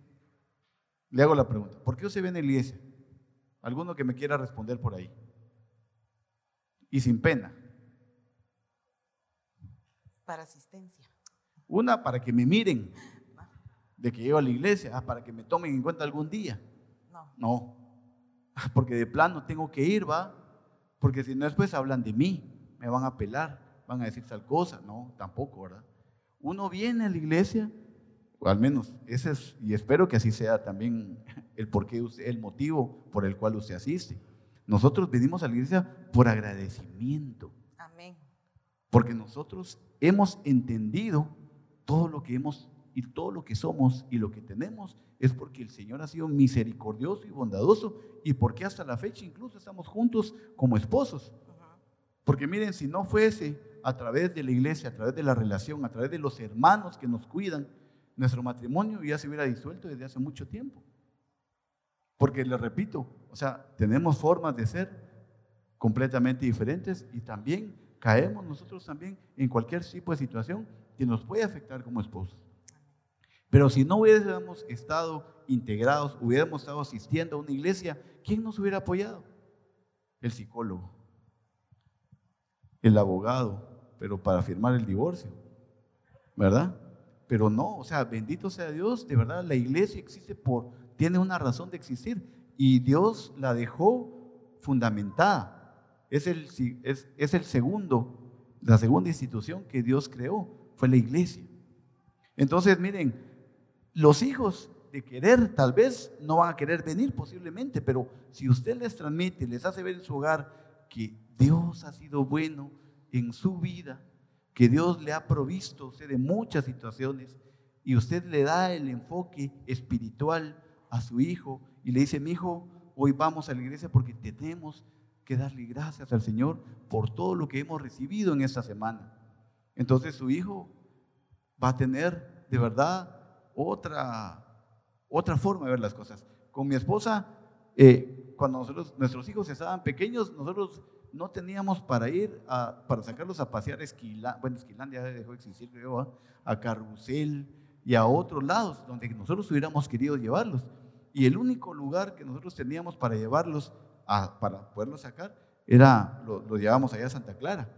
Le hago la pregunta, ¿por qué usted viene a la iglesia? Alguno que me quiera responder por ahí. Y sin pena. Para asistencia. Una, para que me miren de que llego a la iglesia, ah, para que me tomen en cuenta algún día. No. No. Porque de plano tengo que ir, va. Porque si no después hablan de mí, me van a pelar. van a decir tal cosa. No, tampoco, ¿verdad? Uno viene a la iglesia, o al menos ese es, y espero que así sea también el porqué, el motivo por el cual usted asiste. Nosotros venimos a la iglesia por agradecimiento. Amén. Porque nosotros hemos entendido todo lo que hemos y todo lo que somos y lo que tenemos es porque el Señor ha sido misericordioso y bondadoso y porque hasta la fecha incluso estamos juntos como esposos. Porque miren, si no fuese a través de la iglesia, a través de la relación, a través de los hermanos que nos cuidan, nuestro matrimonio ya se hubiera disuelto desde hace mucho tiempo. Porque le repito, o sea, tenemos formas de ser completamente diferentes y también caemos nosotros también en cualquier tipo de situación que nos puede afectar como esposos. Pero si no hubiéramos estado integrados, hubiéramos estado asistiendo a una iglesia, ¿quién nos hubiera apoyado? El psicólogo, el abogado, pero para firmar el divorcio, ¿verdad? Pero no, o sea, bendito sea Dios, de verdad, la iglesia existe por, tiene una razón de existir y Dios la dejó fundamentada. Es el, es, es el segundo, la segunda institución que Dios creó, fue la iglesia. Entonces, miren, los hijos de querer tal vez no van a querer venir posiblemente, pero si usted les transmite, les hace ver en su hogar que Dios ha sido bueno en su vida, que Dios le ha provisto usted de muchas situaciones y usted le da el enfoque espiritual a su hijo y le dice, mi hijo, hoy vamos a la iglesia porque tenemos que darle gracias al Señor por todo lo que hemos recibido en esta semana. Entonces su hijo va a tener de verdad otra, otra forma de ver las cosas. Con mi esposa, eh, cuando nosotros, nuestros hijos estaban pequeños, nosotros no teníamos para ir, a, para sacarlos a pasear a Esquilán, bueno, Esquilán ya dejó de existir, creo, a Carrusel y a otros lados donde nosotros hubiéramos querido llevarlos. Y el único lugar que nosotros teníamos para llevarlos, a, para poderlos sacar, era, lo, llevábamos allá a Santa Clara.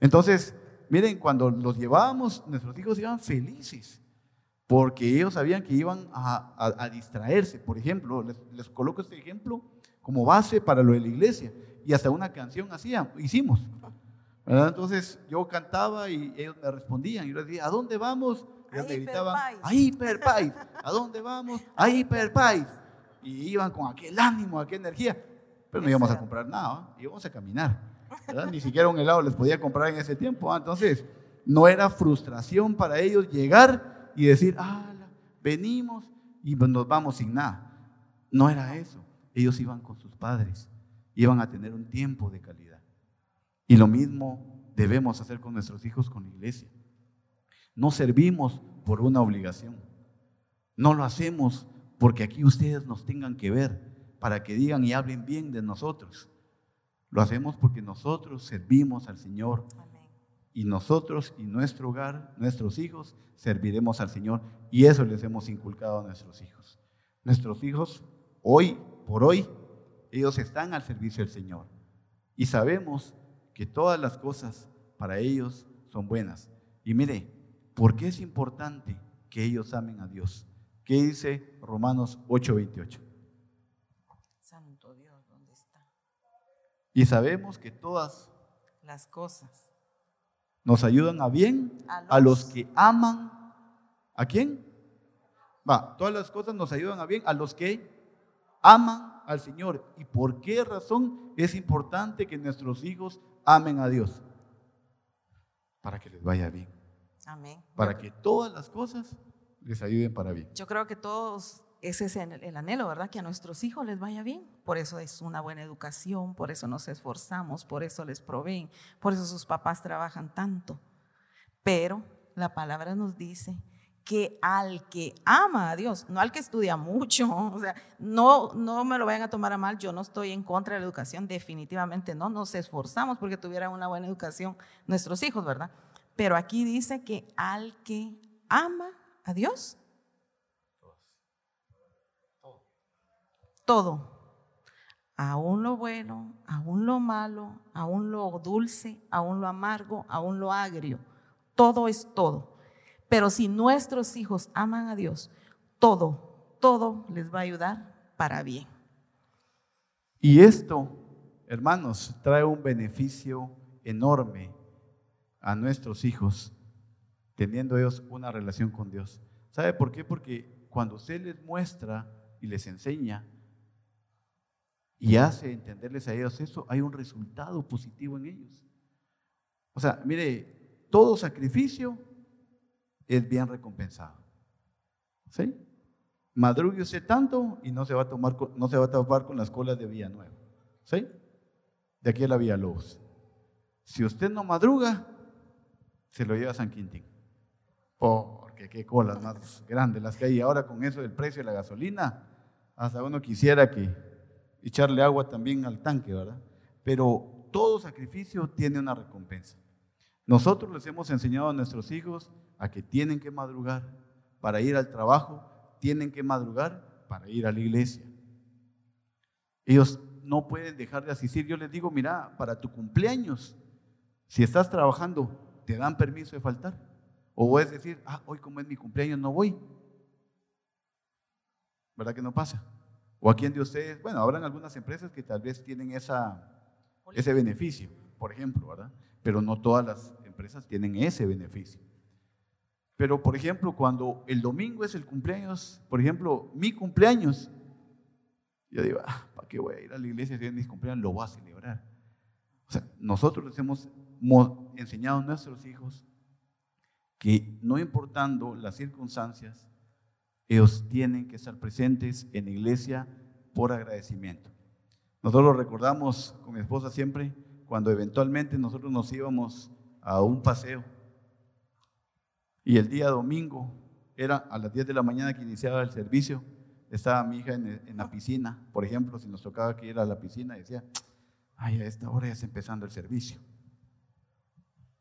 Entonces, miren, cuando los llevábamos, nuestros hijos iban felices porque ellos sabían que iban a, distraerse. Por ejemplo, les, coloco este ejemplo como base para lo de la iglesia. Y hasta una canción hacían, hicimos. Entonces yo cantaba y ellos me respondían. Y yo les decía, ¿a dónde vamos? Y ellos me gritaban, a Hiperpais. ¿A dónde vamos? A Hiperpais. Y iban con aquel ánimo, aquella energía. Pero no íbamos a comprar nada, íbamos a caminar. Ni siquiera un helado les podía comprar en ese tiempo. Entonces, no era frustración para ellos llegar y decir, ah, venimos y nos vamos sin nada. No era eso. Ellos iban con sus padres, iban a tener un tiempo de calidad. Y lo mismo debemos hacer con nuestros hijos, con la iglesia. No servimos por una obligación. No lo hacemos porque aquí ustedes nos tengan que ver, para que digan y hablen bien de nosotros. Lo hacemos porque nosotros servimos al Señor y nosotros y nuestro hogar, nuestros hijos, serviremos al Señor. Y eso les hemos inculcado a nuestros hijos. Nuestros hijos, hoy por hoy, ellos están al servicio del Señor. Y sabemos que todas las cosas para ellos son buenas. Y mire, ¿por qué es importante que ellos amen a Dios? ¿Qué dice Romanos 8:28? Santo Dios, ¿dónde está? Y sabemos que todas las cosas nos ayudan a bien a los, que aman. ¿A quién? Va, todas las cosas nos ayudan a bien a los que aman al Señor. ¿Y por qué razón es importante que nuestros hijos amen a Dios? Para que les vaya bien. Amén. Para que todas las cosas les ayuden para bien. Yo creo que todos ese es el, anhelo, ¿verdad? Que a nuestros hijos les vaya bien. Por eso es una buena educación, por eso nos esforzamos, por eso les proveen, por eso sus papás trabajan tanto. Pero la palabra nos dice que al que ama a Dios, no al que estudia mucho, o sea, no, no me lo vayan a tomar a mal, yo no estoy en contra de la educación, definitivamente no, nos esforzamos porque tuvieran una buena educación nuestros hijos, ¿verdad? Pero aquí dice que al que ama a Dios, todo. Aún lo bueno, aún lo malo, aún lo dulce, aún lo amargo, aún lo agrio. Todo es todo. Pero si nuestros hijos aman a Dios, todo, todo les va a ayudar para bien. Y esto, hermanos, trae un beneficio enorme a nuestros hijos teniendo ellos una relación con Dios. ¿Sabe por qué? Porque cuando usted les muestra y les enseña y hace entenderles a ellos eso, hay un resultado positivo en ellos. O sea, mire, todo sacrificio es bien recompensado. ¿Sí? Madrugue usted tanto y no se va a, tomar, no se va a topar con las colas de Villanueva. ¿Sí? De aquí a la Villa Lobos. Si usted no madruga, se lo lleva a San Quintín. Porque qué colas más grandes las que hay ahora con eso del precio de la gasolina. Hasta uno quisiera que echarle agua también al tanque, ¿verdad? Pero todo sacrificio tiene una recompensa. Nosotros les hemos enseñado a nuestros hijos a que tienen que madrugar para ir al trabajo, tienen que madrugar para ir a la iglesia. Ellos no pueden dejar de asistir. Yo les digo, mira, para tu cumpleaños, si estás trabajando, ¿te dan permiso de faltar? O puedes decir, ah, hoy como es mi cumpleaños no voy. ¿Verdad que no pasa? O a quién de ustedes, bueno, habrán algunas empresas que tal vez tienen esa, ese beneficio, por ejemplo, ¿verdad? Pero no todas las empresas tienen ese beneficio. Pero, por ejemplo, cuando el domingo es el cumpleaños, por ejemplo, mi cumpleaños, yo digo, ah, ¿para qué voy a ir a la iglesia si es mi cumpleaños? Lo voy a celebrar. O sea, nosotros les hemos enseñado a nuestros hijos que no importando las circunstancias, ellos tienen que estar presentes en la iglesia por agradecimiento. Nosotros lo recordamos con mi esposa siempre cuando eventualmente nosotros nos íbamos a un paseo y el día domingo era a las 10 de la mañana que iniciaba el servicio, estaba mi hija en, en la piscina, por ejemplo, si nos tocaba que ir a la piscina, decía, ay, a esta hora ya está empezando el servicio.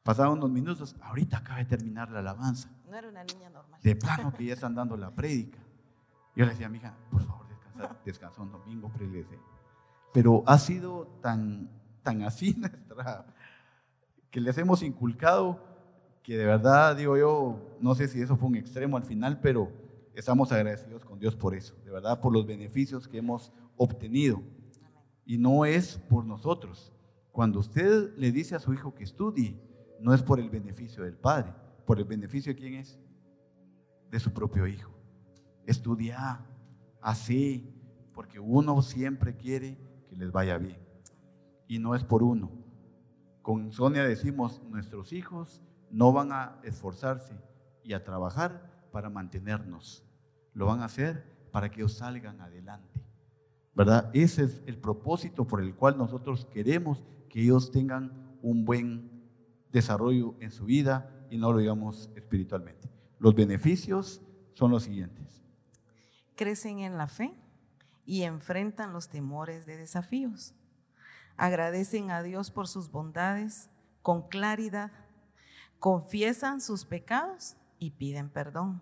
Pasaban unos minutos, ahorita acaba de terminar la alabanza. No era una niña normal. De plano que ya están dando la prédica. Yo le decía a mi hija, por favor, descansa, descansa un domingo, prelece. Pero ha sido tan, tan así nuestra, que les hemos inculcado que de verdad, digo yo, no sé si eso fue un extremo al final, pero estamos agradecidos con Dios por eso, de verdad, por los beneficios que hemos obtenido. Y no es por nosotros. Cuando usted le dice a su hijo que estudie, no es por el beneficio del Padre, por el beneficio de quién es? De su propio Hijo. Estudia así, porque uno siempre quiere que les vaya bien. Y no es por uno. Con Sonia decimos, nuestros hijos no van a esforzarse y a trabajar para mantenernos. Lo van a hacer para que ellos salgan adelante. ¿Verdad? Ese es el propósito por el cual nosotros queremos que ellos tengan un buen desarrollo en su vida y no lo digamos espiritualmente. Los beneficios son los siguientes. Crecen en la fe y enfrentan los temores de desafíos. Agradecen a Dios por sus bondades con claridad. Confiesan sus pecados y piden perdón.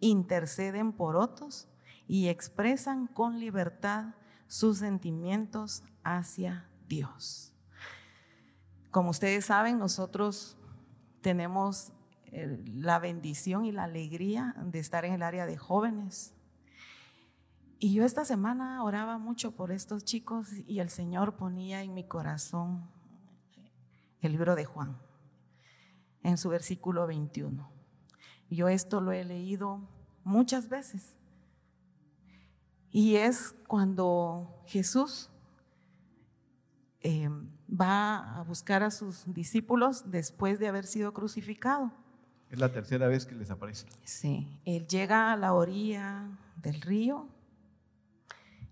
Interceden por otros y expresan con libertad sus sentimientos hacia Dios. Como ustedes saben, nosotros tenemos eh, la bendición y la alegría de estar en el área de jóvenes. Y yo esta semana oraba mucho por estos chicos y el Señor ponía en mi corazón el libro de Juan, en su versículo 21. Yo esto lo he leído muchas veces. Y es cuando Jesús eh, va a buscar a sus discípulos después de haber sido crucificado. Es la tercera vez que les aparece. Sí, él llega a la orilla del río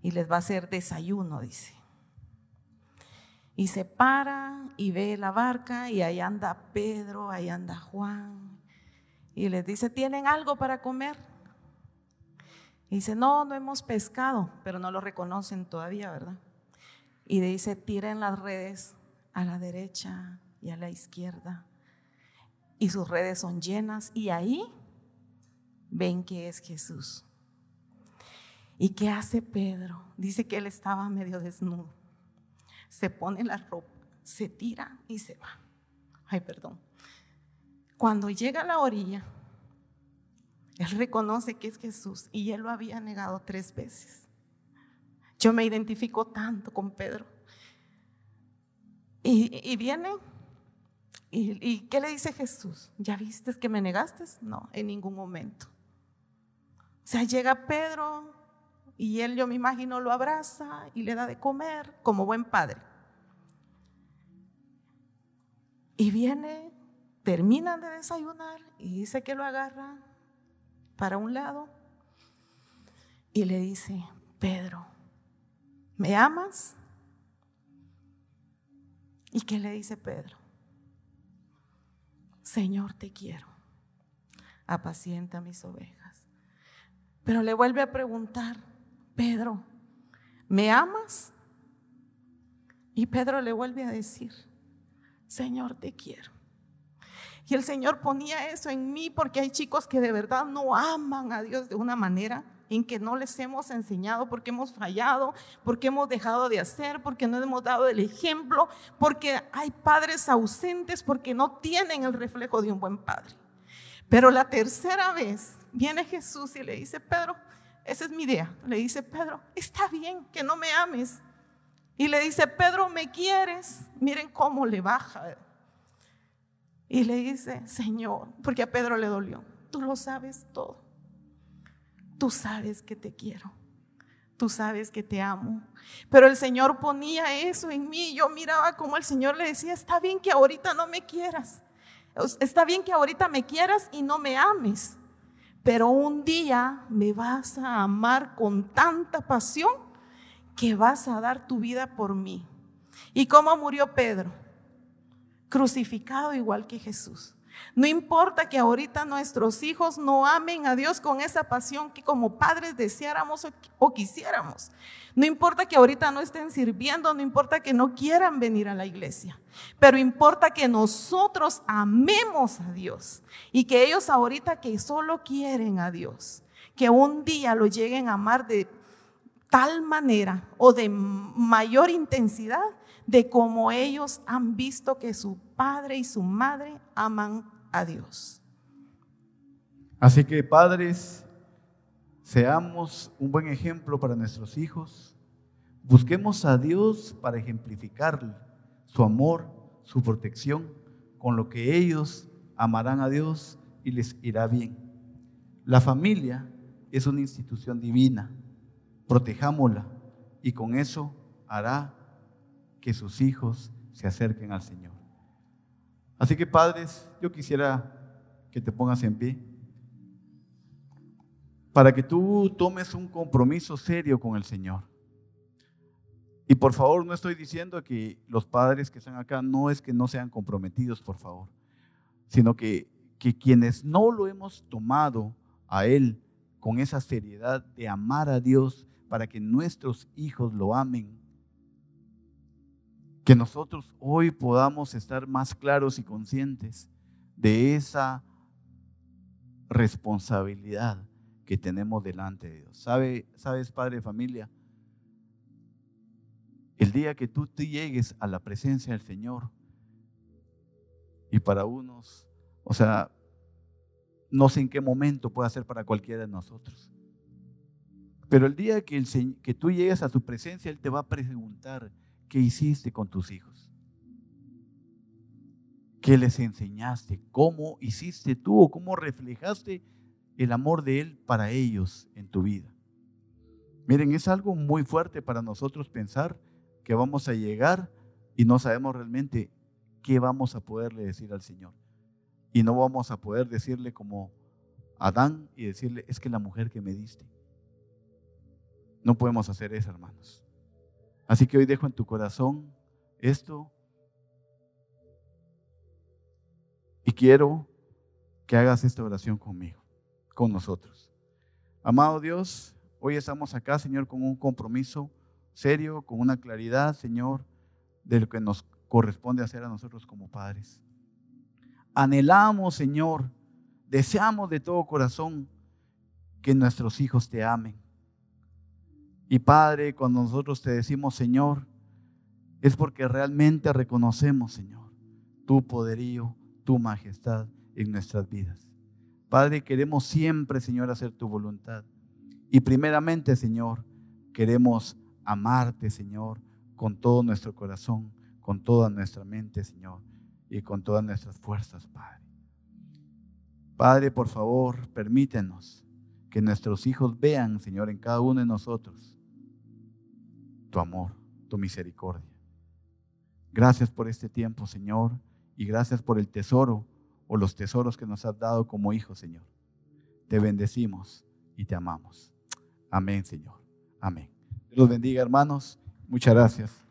y les va a hacer desayuno, dice. Y se para y ve la barca y ahí anda Pedro, ahí anda Juan. Y les dice, ¿tienen algo para comer? Y dice, no, no hemos pescado, pero no lo reconocen todavía, ¿verdad? Y dice, tiren las redes a la derecha y a la izquierda. Y sus redes son llenas y ahí ven que es Jesús. ¿Y qué hace Pedro? Dice que él estaba medio desnudo. Se pone la ropa, se tira y se va. Ay, perdón. Cuando llega a la orilla, él reconoce que es Jesús y él lo había negado tres veces. Yo me identifico tanto con Pedro. Y, viene ¿Y, ¿Y, qué le dice Jesús? ¿Ya viste que me negaste? No, en ningún momento. O sea, llega Pedro y él, yo me imagino, lo abraza y le da de comer como buen padre. Y viene, terminan de desayunar y dice que lo agarra para un lado y le dice, Pedro, ¿me amas? ¿Y qué le dice Pedro? Señor, te quiero, apacienta mis ovejas. Pero le vuelve a preguntar, Pedro, ¿me amas? Y Pedro le vuelve a decir, Señor, te quiero. Y el Señor ponía eso en mí porque hay chicos que de verdad no aman a Dios de una manera en que no les hemos enseñado, porque hemos fallado, porque hemos dejado de hacer, porque no hemos dado el ejemplo, porque hay padres ausentes, porque no tienen el reflejo de un buen padre. Pero la tercera vez viene Jesús y le dice, Pedro, esa es mi idea. Le dice, Pedro, está bien que no me ames. Y le dice, Pedro, ¿me quieres? Miren cómo le baja. Y le dice, Señor, porque a Pedro le dolió, tú lo sabes todo. Tú sabes que te quiero. Tú sabes que te amo. Pero el Señor ponía eso en mí. Yo miraba como el Señor le decía, está bien que ahorita no me quieras. Está bien que ahorita me quieras y no me ames. Pero un día me vas a amar con tanta pasión que vas a dar tu vida por mí. ¿Y cómo murió Pedro? Crucificado igual que Jesús. No importa que ahorita nuestros hijos no amen a Dios con esa pasión que como padres deseáramos o quisiéramos. No importa que ahorita no estén sirviendo, no importa que no quieran venir a la iglesia, pero importa que nosotros amemos a Dios y que ellos ahorita que solo quieren a Dios, que un día lo lleguen a amar de tal manera o de mayor intensidad de como ellos han visto que su padre y su madre aman a Dios. Así que padres, seamos un buen ejemplo para nuestros hijos. Busquemos a Dios para ejemplificar su amor, su protección, con lo que ellos amarán a Dios y les irá bien. La familia es una institución divina. Protejámosla y con eso hará que sus hijos se acerquen al Señor. Así que padres, yo quisiera que te pongas en pie para que tú tomes un compromiso serio con el Señor. Y por favor, no estoy diciendo que los padres que están acá no es que no sean comprometidos, por favor, sino que, que quienes no lo hemos tomado a Él con esa seriedad de amar a Dios para que nuestros hijos lo amen, que nosotros hoy podamos estar más claros y conscientes de esa responsabilidad que tenemos delante de Dios. ¿Sabe, ¿Sabes, padre de familia? El día que tú te llegues a la presencia del Señor, y para unos, o sea, no sé en qué momento puede ser para cualquiera de nosotros. Pero el día que, el, que tú llegues a su presencia, Él te va a preguntar, ¿Qué hiciste con tus hijos? ¿Qué les enseñaste? ¿Cómo hiciste tú o cómo reflejaste el amor de Él para ellos en tu vida? Miren, es algo muy fuerte para nosotros pensar que vamos a llegar y no sabemos realmente qué vamos a poderle decir al Señor. Y no vamos a poder decirle como Adán y decirle, es que la mujer que me diste. No podemos hacer eso, hermanos. Así que hoy dejo en tu corazón esto y quiero que hagas esta oración conmigo, con nosotros. Amado Dios, hoy estamos acá, Señor, con un compromiso serio, con una claridad, Señor, de lo que nos corresponde hacer a nosotros como padres. Anhelamos, Señor, deseamos de todo corazón que nuestros hijos te amen y Padre, cuando nosotros te decimos Señor, es porque realmente reconocemos, Señor, tu poderío, tu majestad en nuestras vidas. Padre, queremos siempre, Señor, hacer tu voluntad. Y primeramente, Señor, queremos amarte, Señor, con todo nuestro corazón, con toda nuestra mente, Señor. y con todas nuestras fuerzas, Padre. Padre, por favor, permítenos que nuestros hijos vean, Señor, en cada uno de nosotros tu amor, tu misericordia. Gracias por este tiempo, Señor, y gracias por el tesoro o los tesoros que nos has dado como hijos, Señor. Te bendecimos y te amamos. Amén, Señor. Amén. Dios los bendiga, hermanos. Muchas gracias.